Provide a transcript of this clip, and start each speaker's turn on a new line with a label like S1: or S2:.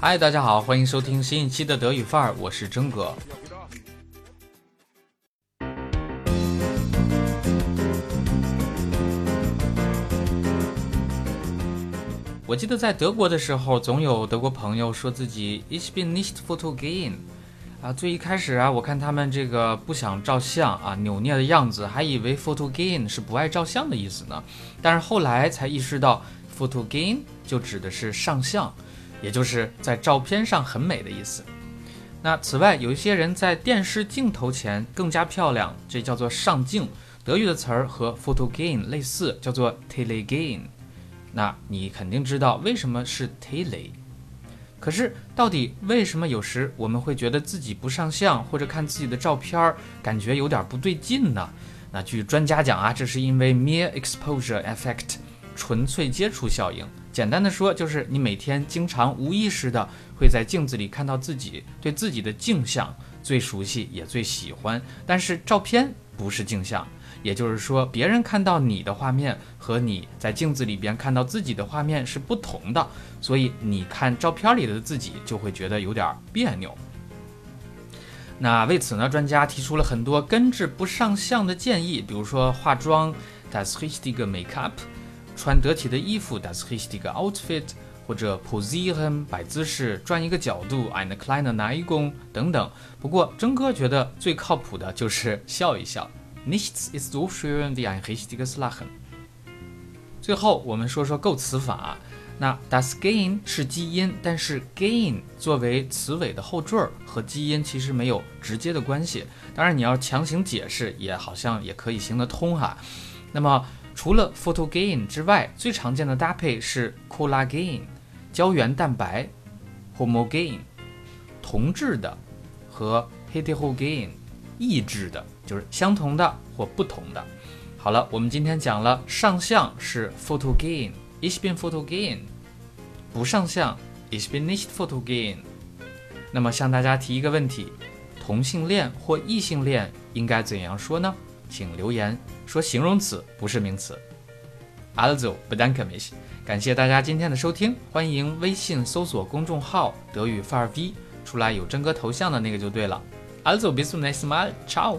S1: 嗨，大家好，欢迎收听新一期的德语范儿，我是真哥。我记得在德国的时候，总有德国朋友说自己 Ich bin nicht fotogen。啊，最一开始啊，我看他们这个不想照相啊，扭捏的样子，还以为 photogen 是不爱照相的意思呢。但是后来才意识到，photogen 就指的是上相，也就是在照片上很美的意思。那此外，有一些人在电视镜头前更加漂亮，这叫做上镜。德语的词儿和 photo gain 类似，叫做 telegen。那你肯定知道为什么是 tele。可是，到底为什么有时我们会觉得自己不上相，或者看自己的照片儿感觉有点不对劲呢？那据专家讲啊，这是因为 mere exposure effect，纯粹接触效应。简单的说，就是你每天经常无意识的会在镜子里看到自己，对自己的镜像最熟悉也最喜欢。但是照片不是镜像。也就是说，别人看到你的画面和你在镜子里边看到自己的画面是不同的，所以你看照片里的自己就会觉得有点别扭。那为此呢，专家提出了很多根治不上相的建议，比如说化妆，das richtige Make-up，穿得体的衣服，das richtige Outfit，或者 posieren，摆姿势，转一个角度，eine kleine Neigung 等等。不过真哥觉得最靠谱的就是笑一笑。Nichts ist so schön wie ein richtiges Lachen。最后，我们说说构词法。那 das Gehen 是基因，但是 Gehen 作为词尾的后缀儿，和基因其实没有直接的关系。当然，你要强行解释，也好像也可以行得通哈。那么，除了 Photogen 之外，最常见的搭配是 Collagen 胶原蛋白，Homogen 同质的，和 Heterogen 异质的。就是相同的或不同的。好了，我们今天讲了上相是 fotogen，ich bin fotogen；不上相，ich bin nicht fotogen。那么向大家提一个问题：同性恋或异性恋应该怎样说呢？请留言说形容词，不是名词。Also bedanke mich，感谢大家今天的收听，欢迎微信搜索公众号德语范儿 V，出来有真哥头像的那个就对了。Also bis zum nächsten Mal，ciao。